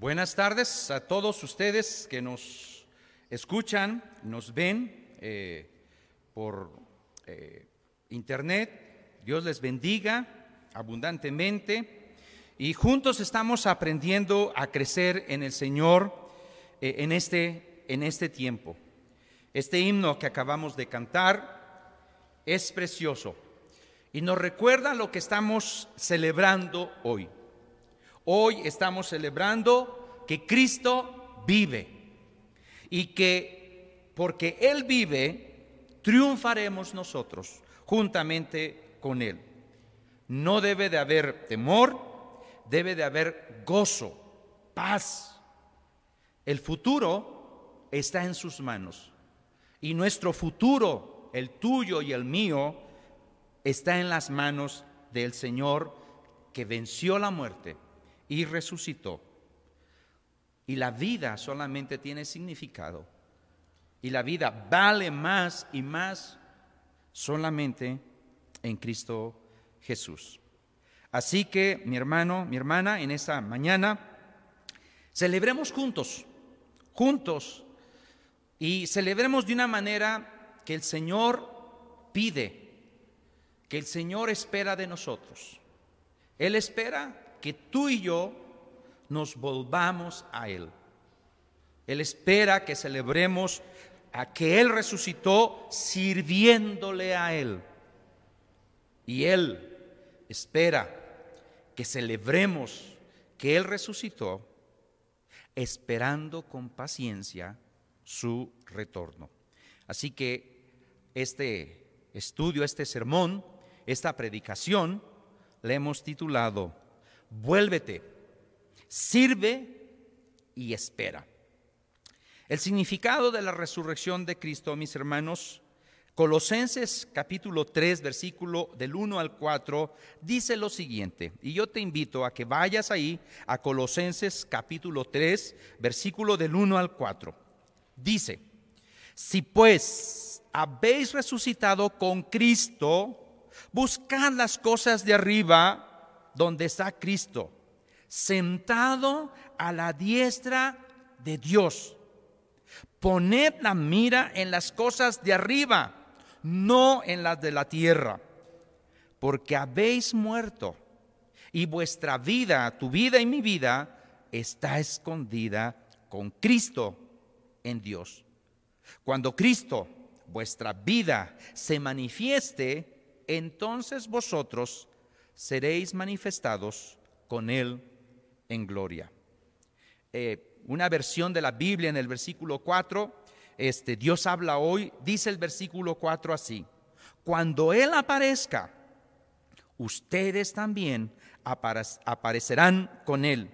Buenas tardes a todos ustedes que nos escuchan, nos ven eh, por eh, internet. Dios les bendiga abundantemente y juntos estamos aprendiendo a crecer en el Señor eh, en, este, en este tiempo. Este himno que acabamos de cantar es precioso y nos recuerda lo que estamos celebrando hoy. Hoy estamos celebrando que Cristo vive y que porque Él vive, triunfaremos nosotros juntamente con Él. No debe de haber temor, debe de haber gozo, paz. El futuro está en sus manos y nuestro futuro, el tuyo y el mío, está en las manos del Señor que venció la muerte y resucitó. Y la vida solamente tiene significado. Y la vida vale más y más solamente en Cristo Jesús. Así que, mi hermano, mi hermana, en esta mañana, celebremos juntos, juntos, y celebremos de una manera que el Señor pide, que el Señor espera de nosotros. Él espera que tú y yo nos volvamos a Él. Él espera que celebremos a que Él resucitó sirviéndole a Él. Y Él espera que celebremos que Él resucitó esperando con paciencia su retorno. Así que este estudio, este sermón, esta predicación, le hemos titulado vuélvete, sirve y espera. El significado de la resurrección de Cristo, mis hermanos, Colosenses capítulo 3, versículo del 1 al 4, dice lo siguiente, y yo te invito a que vayas ahí a Colosenses capítulo 3, versículo del 1 al 4. Dice, si pues habéis resucitado con Cristo, buscad las cosas de arriba donde está Cristo, sentado a la diestra de Dios. Poned la mira en las cosas de arriba, no en las de la tierra, porque habéis muerto y vuestra vida, tu vida y mi vida, está escondida con Cristo en Dios. Cuando Cristo, vuestra vida, se manifieste, entonces vosotros seréis manifestados con Él en gloria. Eh, una versión de la Biblia en el versículo 4, este, Dios habla hoy, dice el versículo 4 así, cuando Él aparezca, ustedes también aparecerán con Él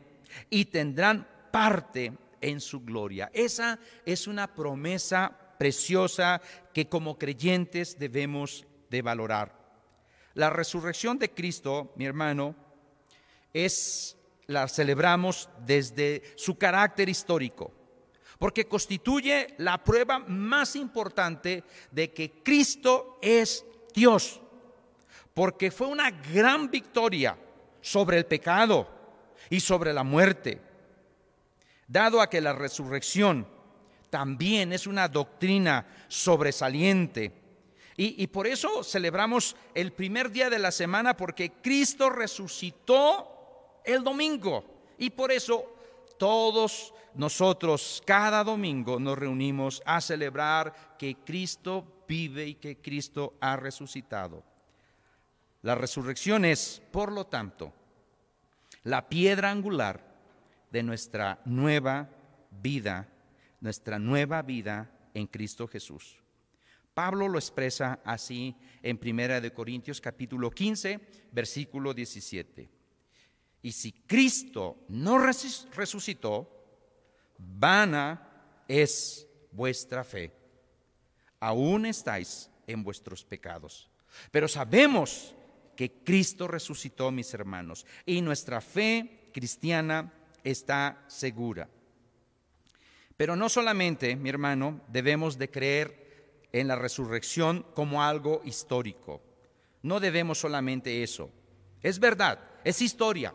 y tendrán parte en su gloria. Esa es una promesa preciosa que como creyentes debemos de valorar. La resurrección de Cristo, mi hermano, es la celebramos desde su carácter histórico, porque constituye la prueba más importante de que Cristo es Dios, porque fue una gran victoria sobre el pecado y sobre la muerte, dado a que la resurrección también es una doctrina sobresaliente y, por eso celebramos el primer día de la semana, porque Cristo resucitó el domingo. Y por eso todos nosotros cada domingo nos reunimos a celebrar que Cristo vive y que Cristo ha resucitado. La resurrección es, por lo tanto, la piedra angular de nuestra nueva vida, nuestra nueva vida en Cristo Jesús. Pablo lo expresa así en Primera de Corintios capítulo 15, versículo 17. Y si Cristo no resucitó, vana es vuestra fe. Aún estáis en vuestros pecados. Pero sabemos que Cristo resucitó, mis hermanos, y nuestra fe cristiana está segura. Pero no solamente, mi hermano, debemos de creer en la resurrección como algo histórico. No debemos solamente eso. Es verdad, es historia.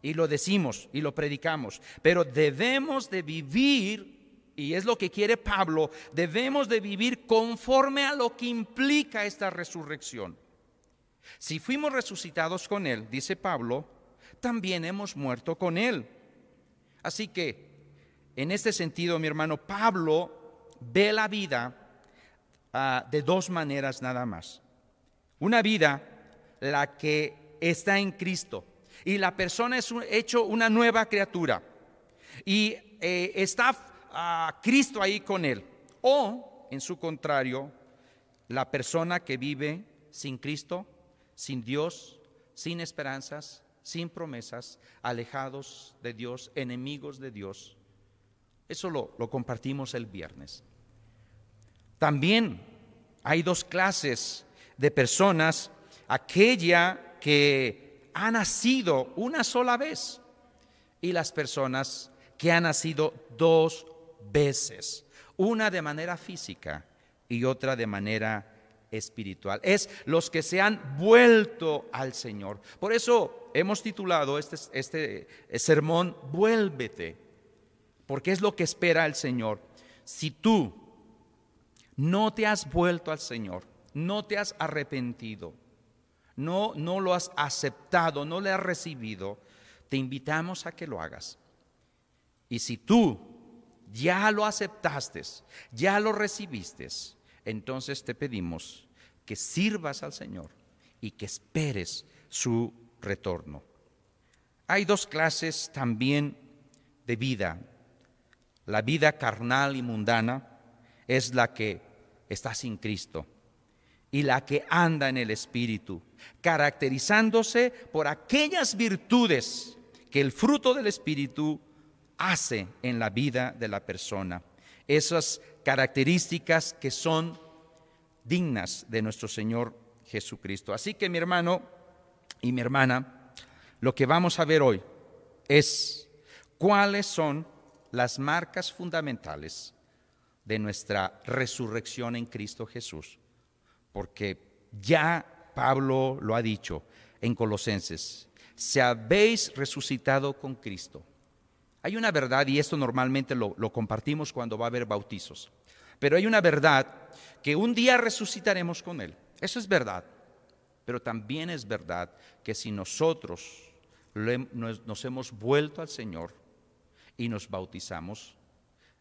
y lo decimos y lo predicamos, pero debemos de vivir, y es lo que quiere Pablo, debemos de vivir conforme a lo que implica esta resurrección. Si fuimos resucitados con Él, dice Pablo, también hemos muerto con Él. Así que, en este sentido, mi hermano, Pablo ve la vida ah, de dos maneras nada más. Una vida, la que está en Cristo, y la persona es hecho una nueva criatura, y eh, está ah, Cristo ahí con él. O, en su contrario, la persona que vive sin Cristo, sin Dios, sin esperanzas, sin promesas, alejados de Dios, enemigos de Dios. Eso lo, lo compartimos el viernes. También hay dos clases de personas, aquella que ha nacido una sola vez y las personas que han nacido dos veces, una de manera física y otra de manera espiritual. Es los que se han vuelto al Señor. Por eso hemos titulado este, este sermón, Vuélvete, porque es lo que espera el Señor. Si tú no te has vuelto al Señor, no te has arrepentido, no, no lo has aceptado, no le has recibido, te invitamos a que lo hagas. Y si tú ya lo aceptaste, ya lo recibiste, entonces te pedimos que sirvas al Señor y que esperes su retorno. Hay dos clases también de vida. La vida carnal y mundana es la que está sin Cristo y la que anda en el Espíritu, caracterizándose por aquellas virtudes que el fruto del Espíritu hace en la vida de la persona. Esas características que son dignas de nuestro Señor Jesucristo. Así que mi hermano y mi hermana, lo que vamos a ver hoy es cuáles son las marcas fundamentales de nuestra resurrección en Cristo Jesús. Porque ya Pablo lo ha dicho en Colosenses, se habéis resucitado con Cristo. Hay una verdad, y esto normalmente lo, lo compartimos cuando va a haber bautizos, pero hay una verdad que un día resucitaremos con Él. Eso es verdad. Pero también es verdad que si nosotros nos hemos vuelto al Señor y nos bautizamos,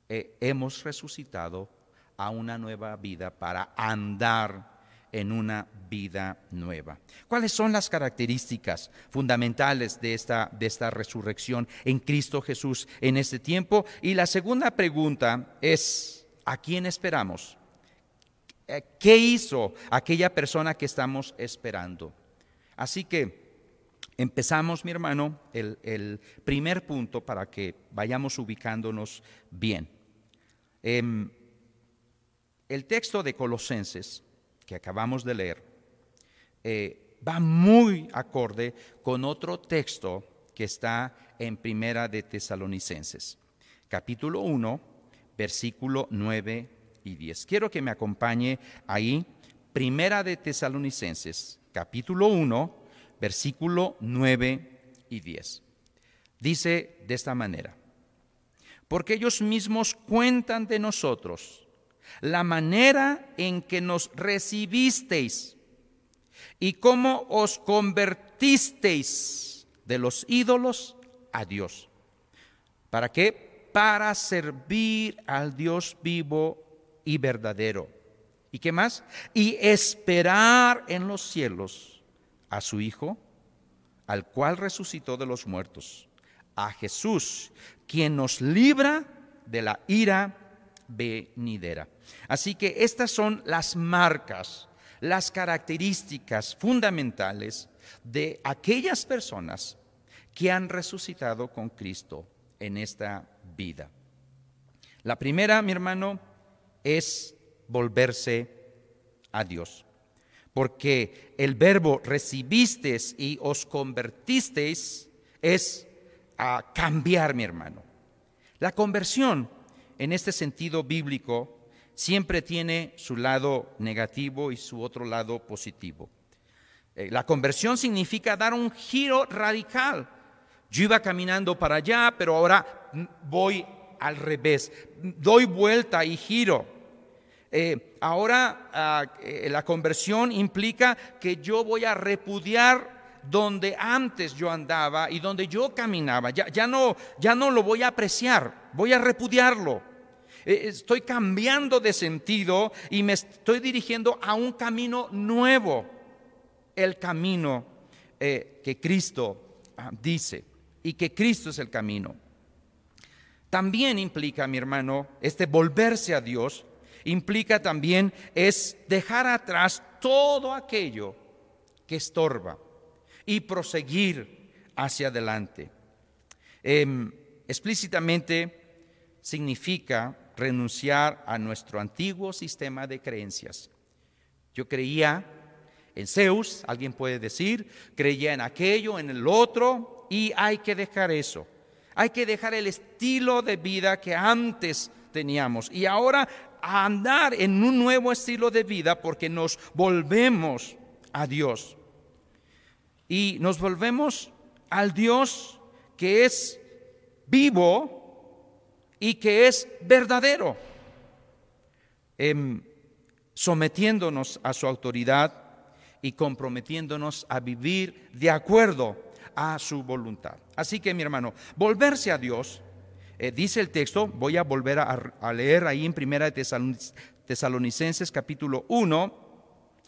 eh, hemos resucitado a una nueva vida para andar en una vida nueva. ¿Cuáles son las características fundamentales de esta, de esta resurrección en Cristo Jesús en este tiempo? Y la segunda pregunta es, ¿a quién esperamos? Eh, ¿Qué hizo aquella persona que estamos esperando? Así que empezamos, mi hermano, el, primer punto para que vayamos ubicándonos bien. Em, el texto de Colosenses que acabamos de leer eh, va muy acorde con otro texto que está en Primera de Tesalonicenses, capítulo 1, versículo 9 10. Quiero que me acompañe ahí, Primera de Tesalonicenses, capítulo 1, versículo 9 y 10. Dice de esta manera, porque ellos mismos cuentan de nosotros la manera en que nos recibisteis y cómo os convertisteis de los ídolos a Dios. ¿Para qué? Para servir al Dios vivo y verdadero. ¿Y qué más? Y esperar en los cielos a su Hijo, al cual resucitó de los muertos, a Jesús, quien nos libra de la ira venidera. Así que estas son las marcas, las características fundamentales de aquellas personas que han resucitado con Cristo en esta vida. La primera, mi hermano, es volverse a Dios. Porque el verbo recibisteis y os convertisteis es a cambiar, mi hermano. La conversión, en este sentido bíblico, siempre tiene su lado negativo y su otro lado positivo. Eh, la conversión significa dar un giro radical Yo iba caminando para allá, pero ahora voy al revés. Doy vuelta y giro. Eh, ahora ah, eh, la conversión implica que yo voy a repudiar donde antes yo andaba y donde yo caminaba. Ya, ya, no, ya no lo voy a apreciar, voy a repudiarlo. Eh, estoy cambiando de sentido y me estoy dirigiendo a un camino nuevo, el camino que Cristo ah, dice y que Cristo es el camino. También implica, mi hermano, este volverse a Dios, implica también es dejar atrás todo aquello que estorba y proseguir hacia adelante. Em, explícitamente significa renunciar a nuestro antiguo sistema de creencias. Yo creía en Zeus, alguien puede decir, creía en aquello, en el otro, y hay que dejar eso. Hay que dejar el estilo de vida que antes teníamos y ahora andar en un nuevo estilo de vida porque nos volvemos a Dios. Y nos volvemos al Dios que es vivo y que es verdadero, em, sometiéndonos a su autoridad y comprometiéndonos a vivir de acuerdo a su voluntad. Así que mi hermano, volverse a Dios, eh, dice el texto, voy a volver a, leer ahí en Primera de Tesalonicenses capítulo 1,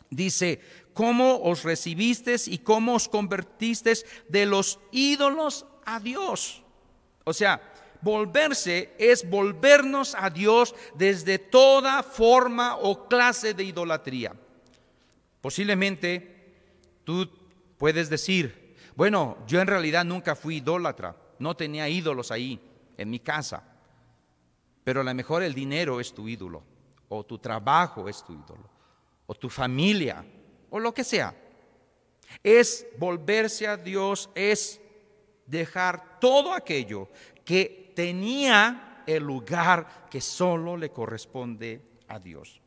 dice, ¿cómo os recibisteis y cómo os convertisteis de los ídolos a Dios? O sea, volverse es volvernos a Dios desde toda forma o clase de idolatría. Posiblemente tú puedes decir, bueno, yo en realidad nunca fui idólatra, no tenía ídolos ahí en mi casa, pero a lo mejor el dinero es tu ídolo, o tu trabajo es tu ídolo, o tu familia, o lo que sea. Es volverse a Dios, es dejar todo aquello que tenía el lugar que solo le corresponde a Dios.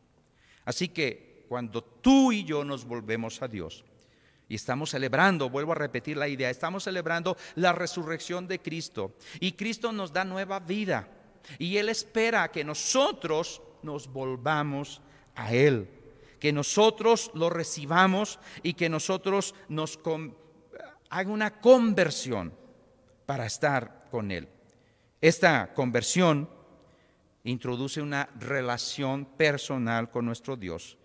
Así que cuando tú y yo nos volvemos a Dios, y estamos celebrando, vuelvo a repetir la idea, estamos celebrando la resurrección de Cristo. Y Cristo nos da nueva vida. Y Él espera que nosotros nos volvamos a Él. Que nosotros lo recibamos y que nosotros nos haga una conversión para estar con Él. Esta conversión introduce una relación personal con nuestro Dios,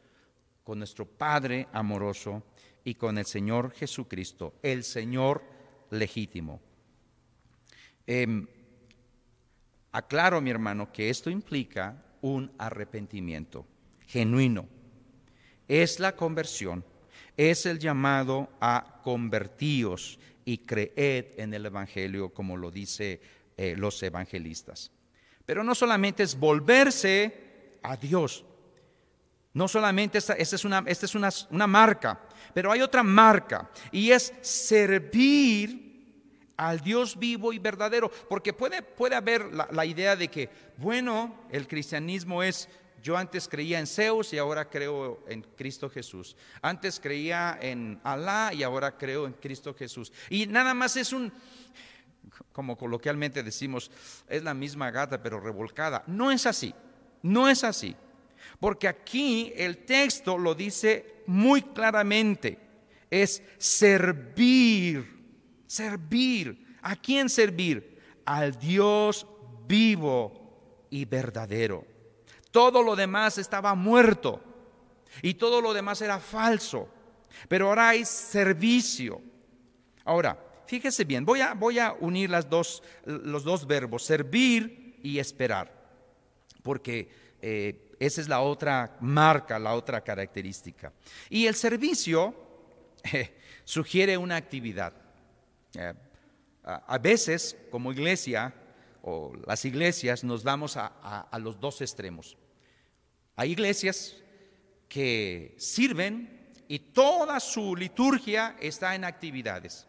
con nuestro Padre amoroso y con el Señor Jesucristo, el Señor legítimo. Em, aclaro, mi hermano, que esto implica un arrepentimiento genuino. Es la conversión, es el llamado a convertíos y creed en el Evangelio, como lo dice eh, los evangelistas. Pero no solamente es volverse a Dios, no solamente esta, es, una, esta es una, una marca, pero hay otra marca y es servir al Dios vivo y verdadero. Porque puede, puede haber la, idea de que, bueno, el cristianismo es, yo antes creía en Zeus y ahora creo en Cristo Jesús. Antes creía en Alá y ahora creo en Cristo Jesús. Y nada más es un, como coloquialmente decimos, es la misma gata pero revolcada. No es así, no es así. Porque aquí el texto lo dice muy claramente. Es servir, servir. ¿A quién servir? Al Dios vivo y verdadero. Todo lo demás estaba muerto y todo lo demás era falso. Pero ahora hay servicio. Ahora, fíjese bien, voy a, voy a unir dos, los dos verbos, servir y esperar. Porque eh, esa es la otra marca, la otra característica. Y el servicio eh, sugiere una actividad. Eh, a veces, como iglesia, o las iglesias, nos vamos a, los dos extremos. Hay iglesias que sirven y toda su liturgia está en actividades.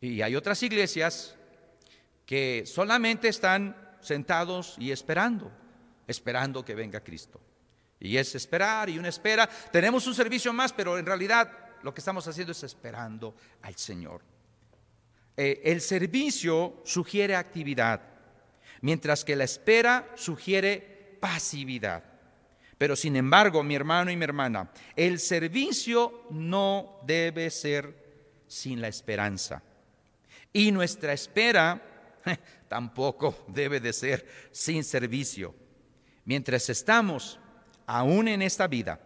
Y hay otras iglesias que solamente están sentados y esperando esperando que venga Cristo. Y es esperar y una espera. Tenemos un servicio más, pero en realidad lo que estamos haciendo es esperando al Señor. Eh, el servicio sugiere actividad, mientras que la espera sugiere pasividad. Pero sin embargo, mi hermano y mi hermana, el servicio no debe ser sin la esperanza. Y nuestra espera tampoco debe de ser sin servicio. Mientras estamos aún en esta vida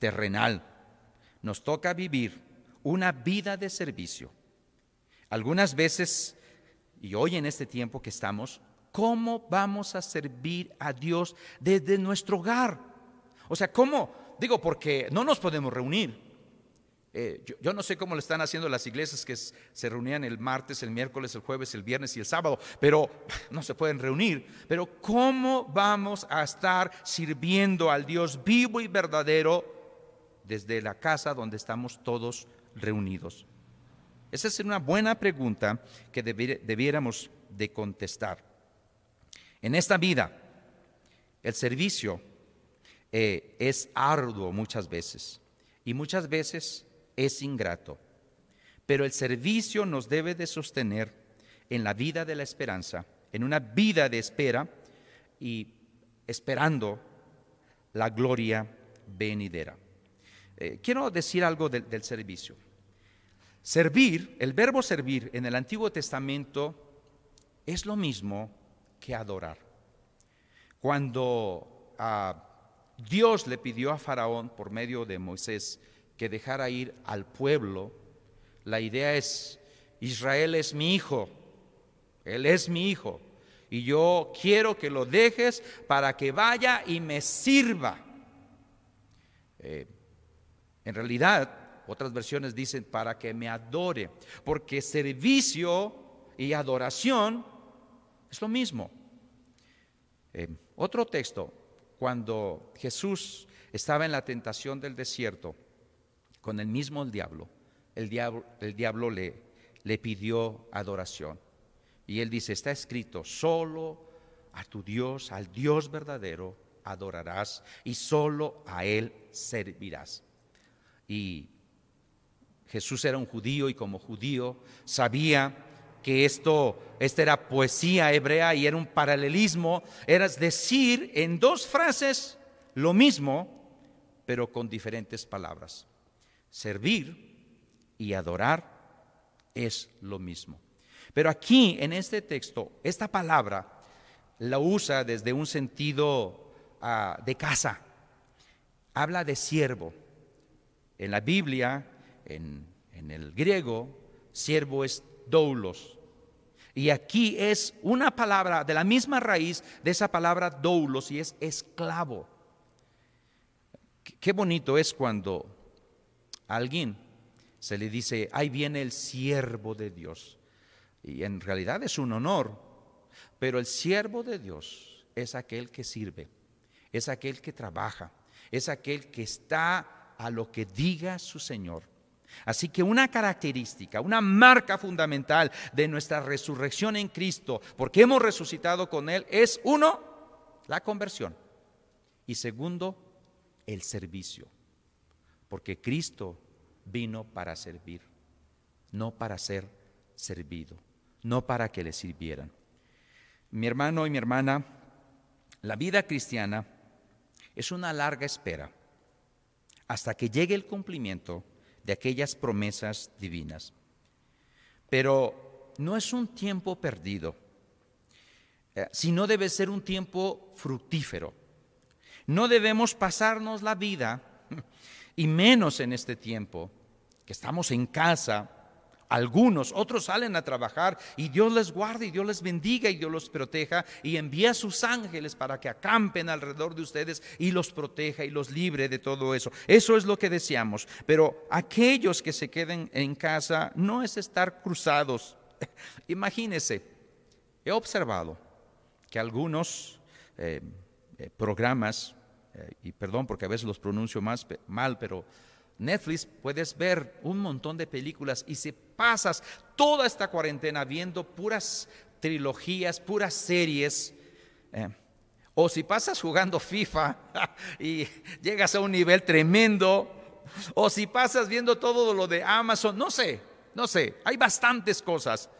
terrenal, nos toca vivir una vida de servicio. Algunas veces, y hoy en este tiempo que estamos, ¿cómo vamos a servir a Dios desde nuestro hogar? O sea, ¿cómo? Digo, porque no nos podemos reunir. Eh, yo, no sé cómo lo están haciendo las iglesias que se reunían el martes, el miércoles, el jueves, el viernes y el sábado, pero no se pueden reunir. Pero ¿cómo vamos a estar sirviendo al Dios vivo y verdadero desde la casa donde estamos todos reunidos? Esa es una buena pregunta que debiéramos de contestar. En esta vida, el servicio eh, es arduo muchas veces y muchas veces es ingrato. Pero el servicio nos debe de sostener en la vida de la esperanza, en una vida de espera y esperando la gloria venidera. Eh, quiero decir algo del servicio. Servir, el verbo servir en el Antiguo Testamento es lo mismo que adorar. Cuando ah, Dios le pidió a Faraón por medio de Moisés que dejara ir al pueblo. La idea es, Israel es mi hijo, él es mi hijo, y yo quiero que lo dejes para que vaya y me sirva. Eh, en realidad, otras versiones dicen para que me adore, porque servicio y adoración es lo mismo. Eh, otro texto, cuando Jesús estaba en la tentación del desierto, con el mismo el diablo, el diablo, el diablo le, le pidió adoración. Y él dice, está escrito, solo a tu Dios, al Dios verdadero, adorarás y solo a Él servirás. Y Jesús era un judío y como judío sabía que esto, esta era poesía hebrea y era un paralelismo, era decir en dos frases lo mismo, pero con diferentes palabras. Servir y adorar es lo mismo. Pero aquí, en este texto, esta palabra la usa desde un sentido ah, de casa. Habla de siervo. En la Biblia, en, en el griego, siervo es doulos. Y aquí es una palabra de la misma raíz de esa palabra doulos y es esclavo. Qué bonito es cuando alguien se le dice, ahí viene el siervo de Dios. Y en realidad es un honor, pero el siervo de Dios es aquel que sirve, es aquel que trabaja, es aquel que está a lo que diga su Señor. Así que una característica, una marca fundamental de nuestra resurrección en Cristo, porque hemos resucitado con Él, es uno, la conversión. Y segundo, el servicio. Porque Cristo vino para servir, no para ser servido, no para que le sirvieran. Mi hermano y mi hermana, la vida cristiana es una larga espera hasta que llegue el cumplimiento de aquellas promesas divinas. Pero no es un tiempo perdido, eh, sino debe ser un tiempo fructífero. No debemos pasarnos la vida y menos en este tiempo, que estamos en casa, algunos, otros salen a trabajar y Dios les guarda y Dios les bendiga y Dios los proteja y envía a sus ángeles para que acampen alrededor de ustedes y los proteja y los libre de todo eso. Eso es lo que deseamos. Pero aquellos que se queden en casa no es estar cruzados. Imagínense, he observado que algunos eh, eh, programas eh, y perdón porque a veces los pronuncio más, mal, pero Netflix puedes ver un montón de películas y si pasas toda esta cuarentena viendo puras trilogías, puras series, eh, o si pasas jugando FIFA y llegas a un nivel tremendo, o si pasas viendo todo lo de Amazon, no sé, no sé, hay bastantes cosas.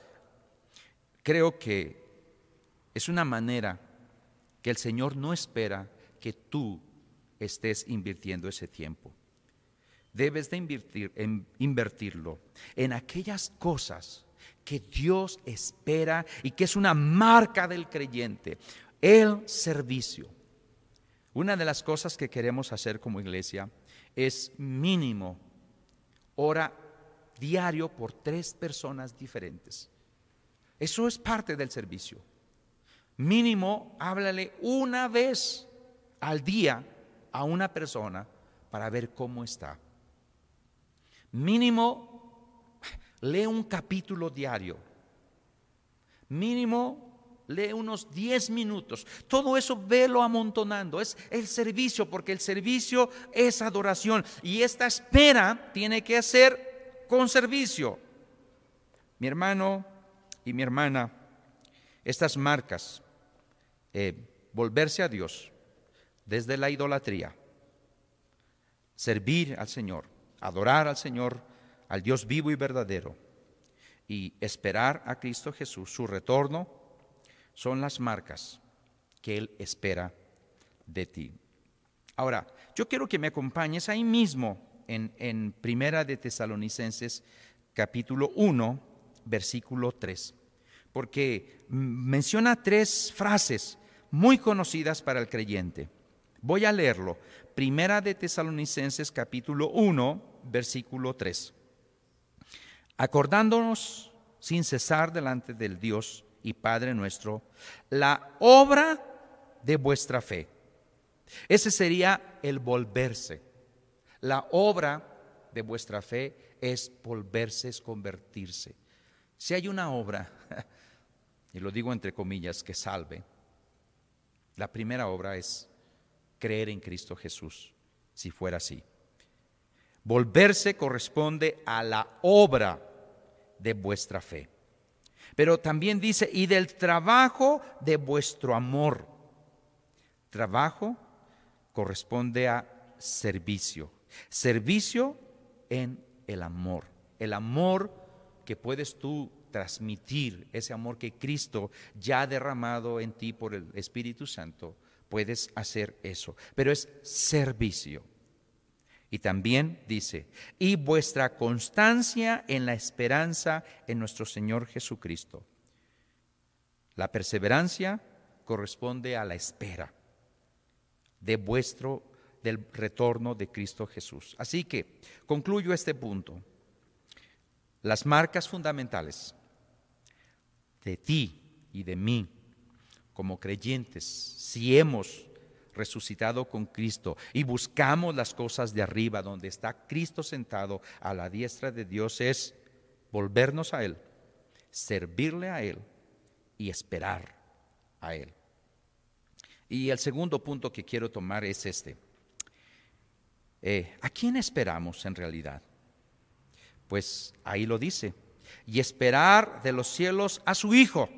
Creo que es una manera que el Señor no espera que tú estés invirtiendo ese tiempo. Debes de invertir, invertirlo en aquellas cosas que Dios espera y que es una marca del creyente, el servicio. Una de las cosas que queremos hacer como iglesia es mínimo hora diario por tres personas diferentes. Eso es parte del servicio. Mínimo, háblale una vez al día a una persona para ver cómo está. Mínimo, lee un capítulo diario. Mínimo, lee unos 10 minutos. Todo eso velo amontonando. Es el servicio, porque el servicio es adoración. Y esta espera tiene que ser con servicio. Mi hermano y mi hermana, estas marcas, eh, volverse a Dios desde la idolatría, servir al Señor, adorar al Señor, al Dios vivo y verdadero, y esperar a Cristo Jesús, su retorno, son las marcas que Él espera de ti. Ahora, yo quiero que me acompañes ahí mismo en, Primera de Tesalonicenses capítulo 1, versículo 3, porque menciona tres frases muy conocidas para el creyente. Voy a leerlo. Primera de Tesalonicenses capítulo 1, versículo 3. Acordándonos sin cesar delante del Dios y Padre nuestro la obra de vuestra fe. Ese sería el volverse. La obra de vuestra fe es volverse, es convertirse. Si hay una obra, y lo digo entre comillas, que salve, la primera obra es creer en Cristo Jesús, si fuera así. Volverse corresponde a la obra de vuestra fe. Pero también dice, y del trabajo de vuestro amor. Trabajo corresponde a servicio. Servicio en el amor. El amor que puedes tú transmitir, ese amor que Cristo ya ha derramado en ti por el Espíritu Santo, puedes hacer eso. Pero es servicio. Y también dice, y vuestra constancia en la esperanza en nuestro Señor Jesucristo. La perseverancia corresponde a la espera de vuestro del retorno de Cristo Jesús. Así que concluyo este punto. Las marcas fundamentales de ti y de mí como creyentes, si hemos resucitado con Cristo y buscamos las cosas de arriba, donde está Cristo sentado a la diestra de Dios, es volvernos a Él, servirle a Él y esperar a Él. Y el segundo punto que quiero tomar es este. Eh, ¿A quién esperamos en realidad? Pues ahí lo dice. Y esperar de los cielos a su Hijo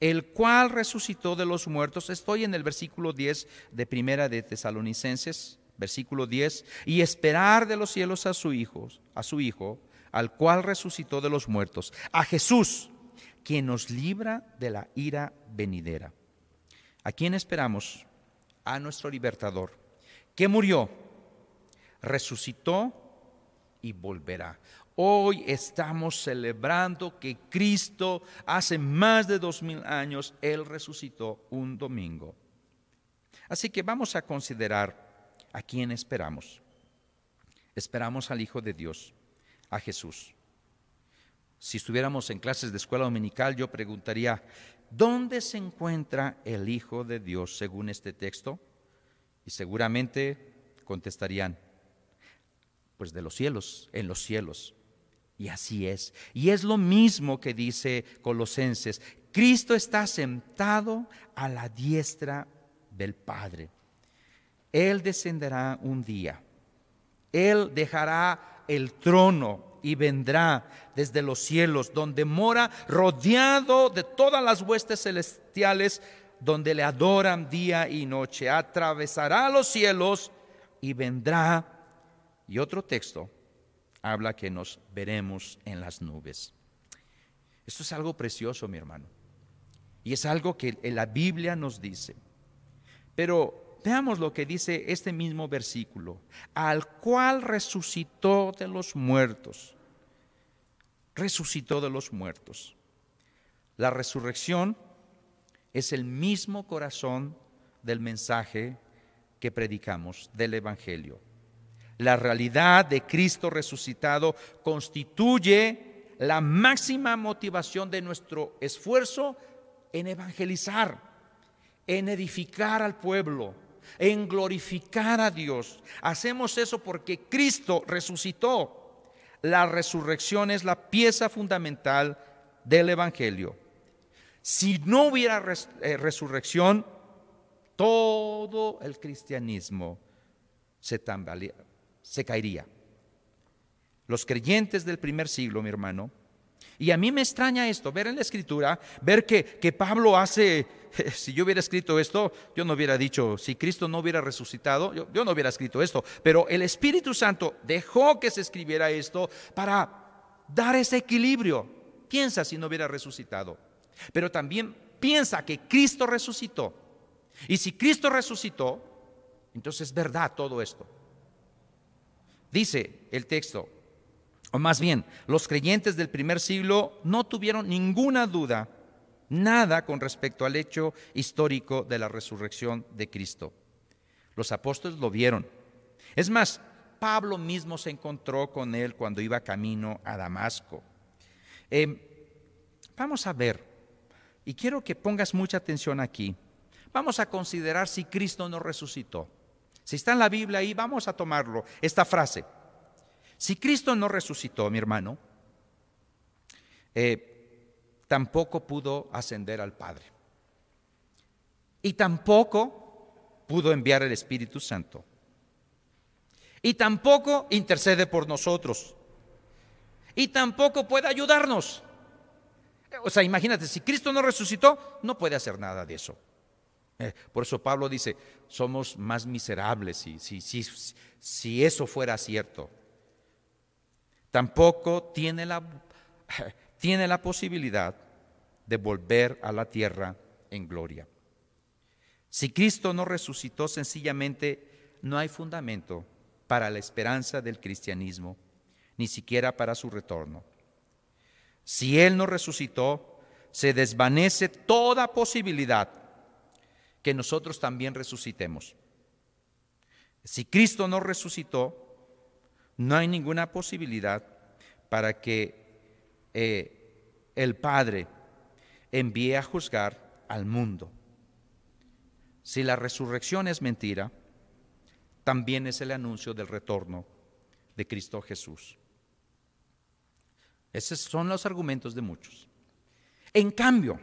el cual resucitó de los muertos. Estoy en el versículo 10 de Primera de Tesalonicenses, versículo 10, y esperar de los cielos a su hijo, a su hijo, al cual resucitó de los muertos, a Jesús, quien nos libra de la ira venidera. ¿A quién esperamos? A nuestro libertador, que murió, resucitó y volverá. Hoy estamos celebrando que Cristo hace más de dos mil años, Él resucitó un domingo. Así que vamos a considerar a quién esperamos. Esperamos al Hijo de Dios, a Jesús. Si estuviéramos en clases de escuela dominical, yo preguntaría, ¿dónde se encuentra el Hijo de Dios según este texto? Y seguramente contestarían, pues de los cielos, en los cielos. Y así es. Y es lo mismo que dice Colosenses. Cristo está sentado a la diestra del Padre. Él descenderá un día. Él dejará el trono y vendrá desde los cielos, donde mora rodeado de todas las huestes celestiales, donde le adoran día y noche. Atravesará los cielos y vendrá. Y otro texto, habla que nos veremos en las nubes. Esto es algo precioso, mi hermano. Y es algo que la Biblia nos dice. Pero veamos lo que dice este mismo versículo. Al cual resucitó de los muertos. Resucitó de los muertos. La resurrección es el mismo corazón del mensaje que predicamos, del Evangelio. La realidad de Cristo resucitado constituye la máxima motivación de nuestro esfuerzo en evangelizar, en edificar al pueblo, en glorificar a Dios. Hacemos eso porque Cristo resucitó. La resurrección es la pieza fundamental del Evangelio. Si no hubiera eh, resurrección, todo el cristianismo se, se caería. Los creyentes del primer siglo, mi hermano, y a mí me extraña esto, ver en la escritura, ver que, que, Pablo hace, si yo hubiera escrito esto, yo no hubiera dicho, si Cristo no hubiera resucitado, yo, yo no hubiera escrito esto, pero el Espíritu Santo dejó que se escribiera esto para dar ese equilibrio. Piensa si no hubiera resucitado, pero también piensa que Cristo resucitó. Y si Cristo resucitó, entonces es verdad todo esto. Dice el texto, o más bien, los creyentes del primer siglo no tuvieron ninguna duda, nada con respecto al hecho histórico de la resurrección de Cristo. Los apóstoles lo vieron. Es más, Pablo mismo se encontró con él cuando iba camino a Damasco. Em, vamos a ver, y quiero que pongas mucha atención aquí. Vamos a considerar si Cristo no resucitó. Si está en la Biblia ahí, vamos a tomarlo, esta frase. Si Cristo no resucitó, mi hermano, eh, tampoco pudo ascender al Padre. Y tampoco pudo enviar el Espíritu Santo. Y tampoco intercede por nosotros. Y tampoco puede ayudarnos. O sea, imagínate, si Cristo no resucitó, no puede hacer nada de eso. Eh, por eso Pablo dice, somos más miserables si, si, si, si eso fuera cierto tampoco tiene la, tiene la posibilidad de volver a la tierra en gloria. Si Cristo no resucitó, sencillamente no hay fundamento para la esperanza del cristianismo, ni siquiera para su retorno. Si Él no resucitó, se desvanece toda posibilidad que nosotros también resucitemos. Si Cristo no resucitó, no hay ninguna posibilidad para que eh, el Padre envíe a juzgar al mundo. Si la resurrección es mentira, también es el anuncio del retorno de Cristo Jesús. Esos son los argumentos de muchos. En cambio,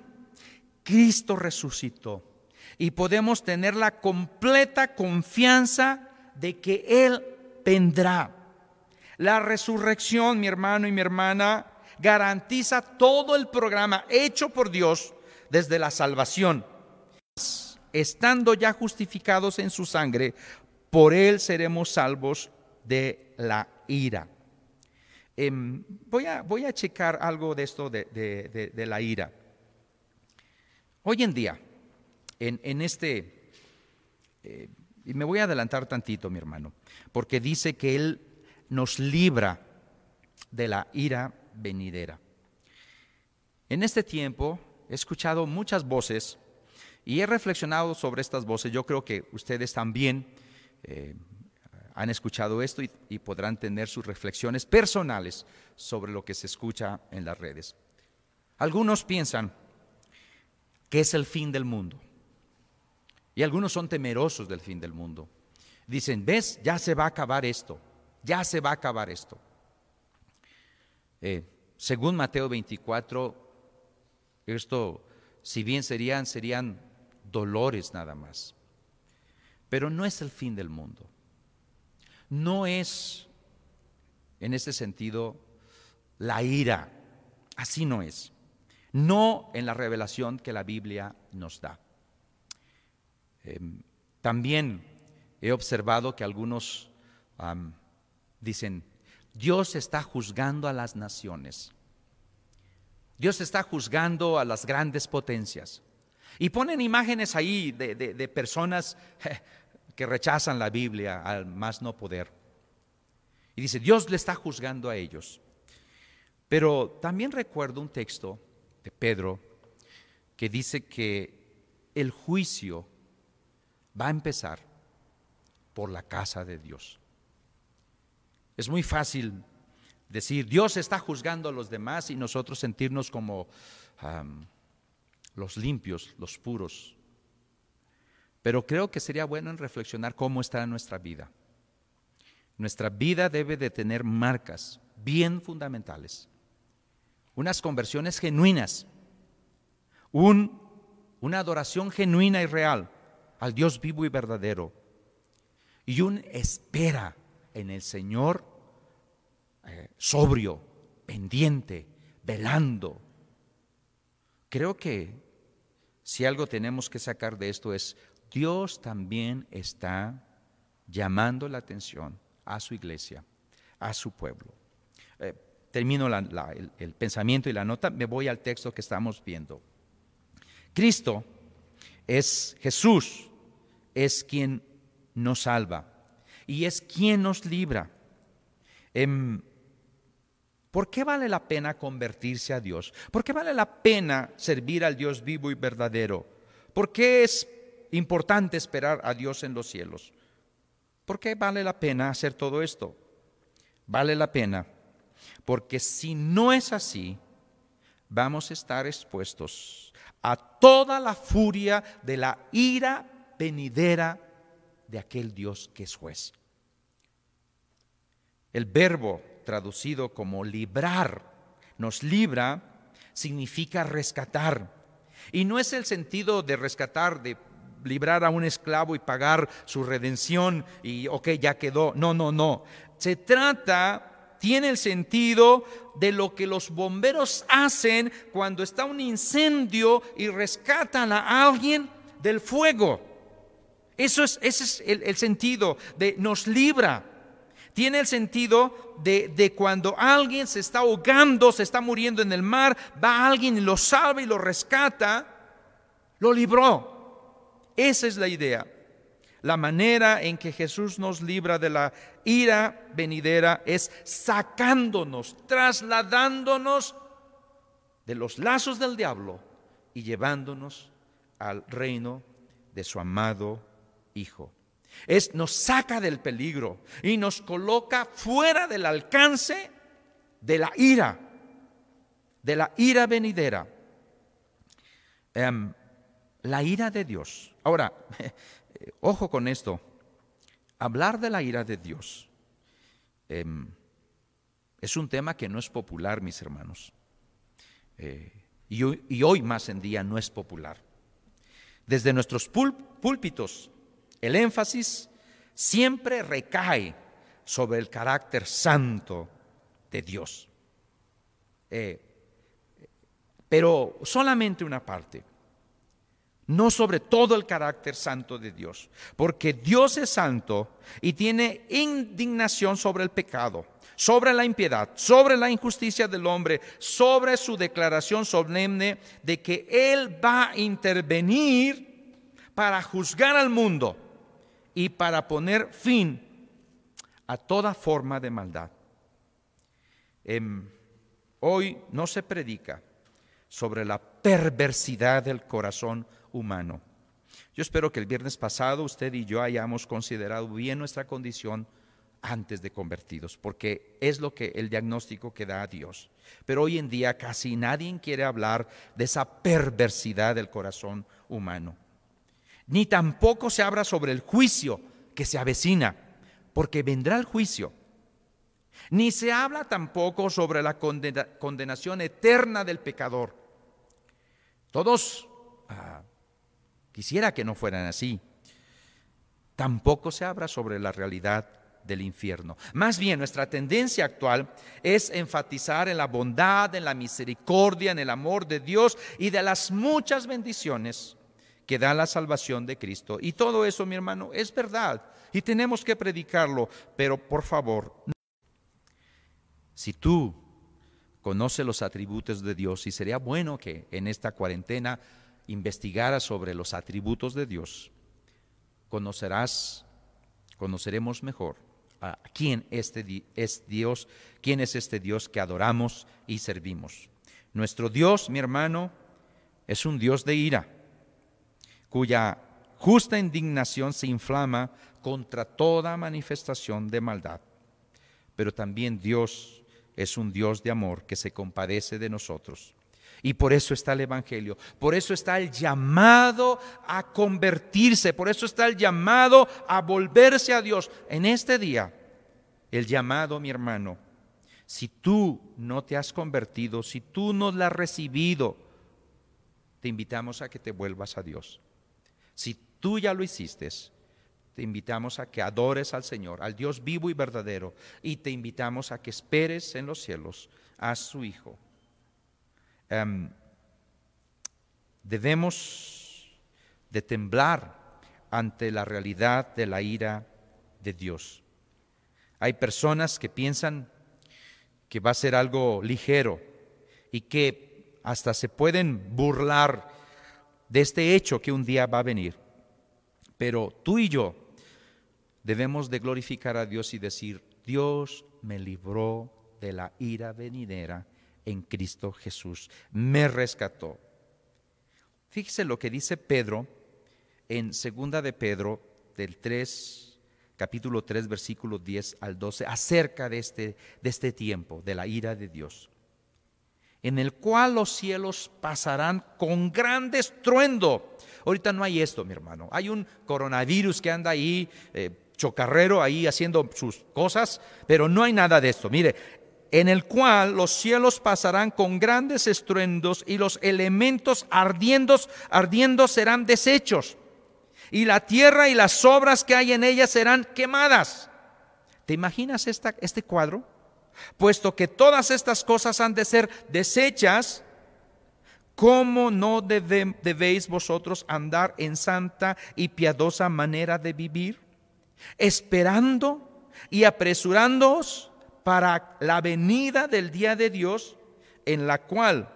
Cristo resucitó y podemos tener la completa confianza de que Él vendrá la resurrección, mi hermano y mi hermana, garantiza todo el programa hecho por Dios desde la salvación. Estando ya justificados en su sangre, por él seremos salvos de la ira. Em, voy, a, voy, a, checar algo de esto de, la ira. Hoy en día, en, este, eh, y me voy a adelantar tantito, mi hermano, porque dice que él nos libra de la ira venidera. En este tiempo he escuchado muchas voces y he reflexionado sobre estas voces. Yo creo que ustedes también eh, han escuchado esto y, y podrán tener sus reflexiones personales sobre lo que se escucha en las redes. Algunos piensan que es el fin del mundo y algunos son temerosos del fin del mundo. Dicen, ves, ya se va a acabar esto ya se va a acabar esto. Eh, según Mateo 24, esto, si bien serían, serían dolores nada más. Pero no es el fin del mundo. No es, en este sentido, la ira. Así no es. No en la revelación que la Biblia nos da. Em, también he observado que algunos Dicen, Dios está juzgando a las naciones. Dios está juzgando a las grandes potencias. Y ponen imágenes ahí de, personas que rechazan la Biblia al más no poder. Y dice, Dios le está juzgando a ellos. Pero también recuerdo un texto de Pedro que dice que el juicio va a empezar por la casa de Dios. Es muy fácil decir, Dios está juzgando a los demás y nosotros sentirnos como los limpios, los puros. Pero creo que sería bueno en reflexionar cómo está nuestra vida. Nuestra vida debe de tener marcas bien fundamentales, unas conversiones genuinas, una adoración genuina y real al Dios vivo y verdadero, y un espera en el Señor eh, sobrio, pendiente, velando. Creo que si algo tenemos que sacar de esto es, Dios también está llamando la atención a su iglesia, a su pueblo. Eh, termino el, pensamiento y la nota, me voy al texto que estamos viendo. Cristo es Jesús, es quien nos salva y es quien nos libra. Em, ¿Por qué vale la pena convertirse a Dios? ¿Por qué vale la pena servir al Dios vivo y verdadero? ¿Por qué es importante esperar a Dios en los cielos? ¿Por qué vale la pena hacer todo esto? Vale la pena porque si no es así, vamos a estar expuestos a toda la furia de la ira venidera de aquel Dios que es juez. El verbo traducido como librar, nos libra, significa rescatar. Y no es el sentido de rescatar, de librar a un esclavo y pagar su redención y, ok, ya quedó. No, no, no. Se trata, tiene el sentido de lo que los bomberos hacen cuando está un incendio y rescatan a alguien del fuego. Eso es, ese es el, el sentido de nos libra tiene el sentido de, cuando alguien se está ahogando, se está muriendo en el mar, va alguien y lo salva y lo rescata, lo libró. Esa es la idea. La manera en que Jesús nos libra de la ira venidera es sacándonos, trasladándonos de los lazos del diablo y llevándonos al reino de su amado Hijo. Es, nos saca del peligro y nos coloca fuera del alcance de la ira, de la ira venidera. Em, la ira de Dios. Ahora, ojo con esto. Hablar de la ira de Dios em, es un tema que no es popular, mis hermanos. Eh, y, hoy, más en día no es popular. Desde nuestros púlpitos el énfasis siempre recae sobre el carácter santo de Dios. Eh, pero solamente una parte, no sobre todo el carácter santo de Dios, porque Dios es santo y tiene indignación sobre el pecado, sobre la impiedad, sobre la injusticia del hombre, sobre su declaración solemne de que Él va a intervenir para juzgar al mundo y para poner fin a toda forma de maldad. Em, hoy no se predica sobre la perversidad del corazón humano. Yo espero que el viernes pasado usted y yo hayamos considerado bien nuestra condición antes de convertidos, porque es lo que el diagnóstico que da a Dios. Pero hoy en día casi nadie quiere hablar de esa perversidad del corazón humano ni tampoco se habla sobre el juicio que se avecina, porque vendrá el juicio. Ni se habla tampoco sobre la condenación eterna del pecador. Todos ah, quisiera que no fueran así. Tampoco se habla sobre la realidad del infierno. Más bien, nuestra tendencia actual es enfatizar en la bondad, en la misericordia, en el amor de Dios y de las muchas bendiciones que da la salvación de Cristo. Y todo eso, mi hermano, es verdad. Y tenemos que predicarlo, pero por favor. Si tú conoces los atributos de Dios, y sería bueno que en esta cuarentena investigaras sobre los atributos de Dios, conocerás, conoceremos mejor a quién este es Dios, quién es este Dios que adoramos y servimos. Nuestro Dios, mi hermano, es un Dios de ira, cuya justa indignación se inflama contra toda manifestación de maldad. Pero también Dios es un Dios de amor que se compadece de nosotros. Y por eso está el Evangelio, por eso está el llamado a convertirse, por eso está el llamado a volverse a Dios. En este día, el llamado, mi hermano, si tú no te has convertido, si tú no la has recibido, te invitamos a que te vuelvas a Dios. Si tú ya lo hiciste, te invitamos a que adores al Señor, al Dios vivo y verdadero, y te invitamos a que esperes en los cielos a su Hijo. Em, debemos de temblar ante la realidad de la ira de Dios. Hay personas que piensan que va a ser algo ligero y que hasta se pueden burlar de este hecho que un día va a venir. Pero tú y yo debemos de glorificar a Dios y decir, Dios me libró de la ira venidera en Cristo Jesús, me rescató. Fíjese lo que dice Pedro en segunda de Pedro del 3 capítulo 3 versículo 10 al 12 acerca de este de este tiempo de la ira de Dios en el cual los cielos pasarán con gran estruendo. Ahorita no hay esto, mi hermano. Hay un coronavirus que anda ahí, eh, chocarrero ahí haciendo sus cosas, pero no hay nada de esto. Mire, en el cual los cielos pasarán con grandes estruendos y los elementos ardiendo, ardiendo serán deshechos, y la tierra y las obras que hay en ella serán quemadas. ¿Te imaginas esta, este cuadro? Puesto que todas estas cosas han de ser deshechas, ¿cómo no debéis vosotros andar en santa y piadosa manera de vivir? Esperando y apresurándoos para la venida del día de Dios, en la cual,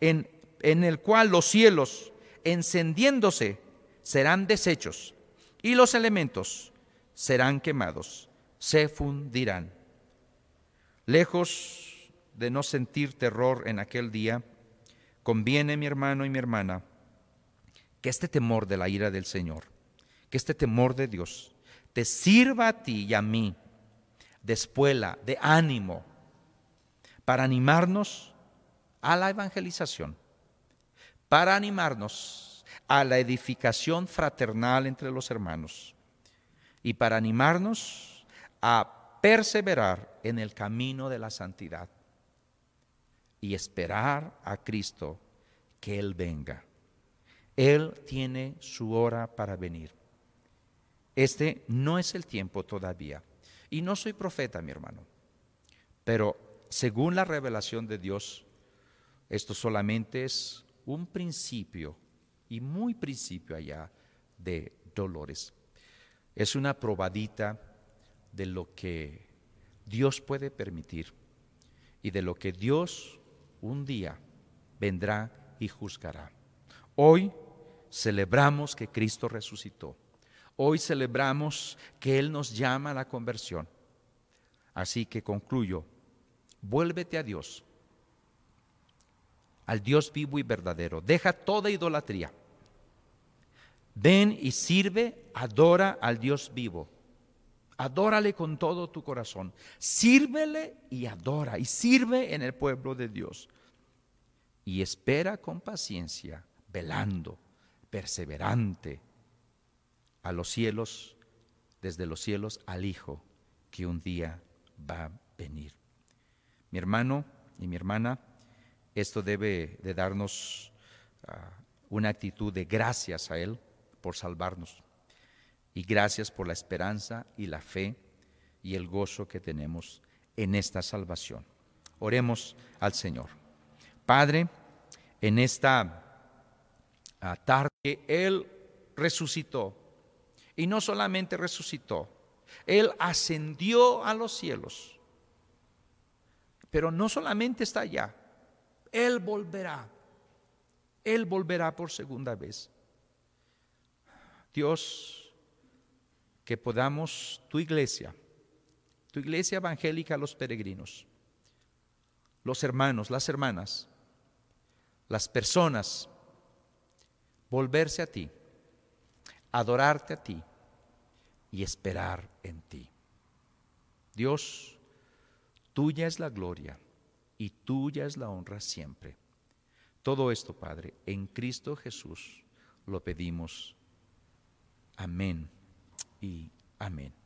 en, en el cual los cielos, encendiéndose, serán deshechos y los elementos serán quemados, se fundirán. Lejos de no sentir terror en aquel día, conviene, mi hermano y mi hermana, que este temor de la ira del Señor, que este temor de Dios, te sirva a ti y a mí de espuela, de ánimo, para animarnos a la evangelización, para animarnos a la edificación fraternal entre los hermanos y para animarnos a perseverar en el camino de la santidad y esperar a Cristo que Él venga. Él tiene su hora para venir. Este no es el tiempo todavía. Y no soy profeta, mi hermano, pero según la revelación de Dios, esto solamente es un principio y muy principio allá de dolores. Es una probadita de lo que Dios puede permitir y de lo que Dios un día vendrá y juzgará. Hoy celebramos que Cristo resucitó. Hoy celebramos que Él nos llama a la conversión. Así que concluyo, vuélvete a Dios, al Dios vivo y verdadero. Deja toda idolatría. Ven y sirve, adora al Dios vivo. Adórale con todo tu corazón. Sírvele y adora. Y sirve en el pueblo de Dios. Y espera con paciencia, velando, perseverante a los cielos, desde los cielos al Hijo que un día va a venir. Mi hermano y mi hermana, esto debe de darnos ah, una actitud de gracias a Él por salvarnos y gracias por la esperanza y la fe y el gozo que tenemos en esta salvación. Oremos al Señor. Padre, en esta ah, tarde Él resucitó y no solamente resucitó, Él ascendió a los cielos Pero no solamente está allá, Él volverá. Él volverá por segunda vez. Dios, que podamos, tu iglesia, tu iglesia evangélica, los peregrinos, los hermanos, las hermanas, las personas, volverse a ti, adorarte a ti y esperar en ti. Dios, tuya es la gloria y tuya es la honra siempre. Todo esto, Padre, en Cristo Jesús lo pedimos. Amén y amén.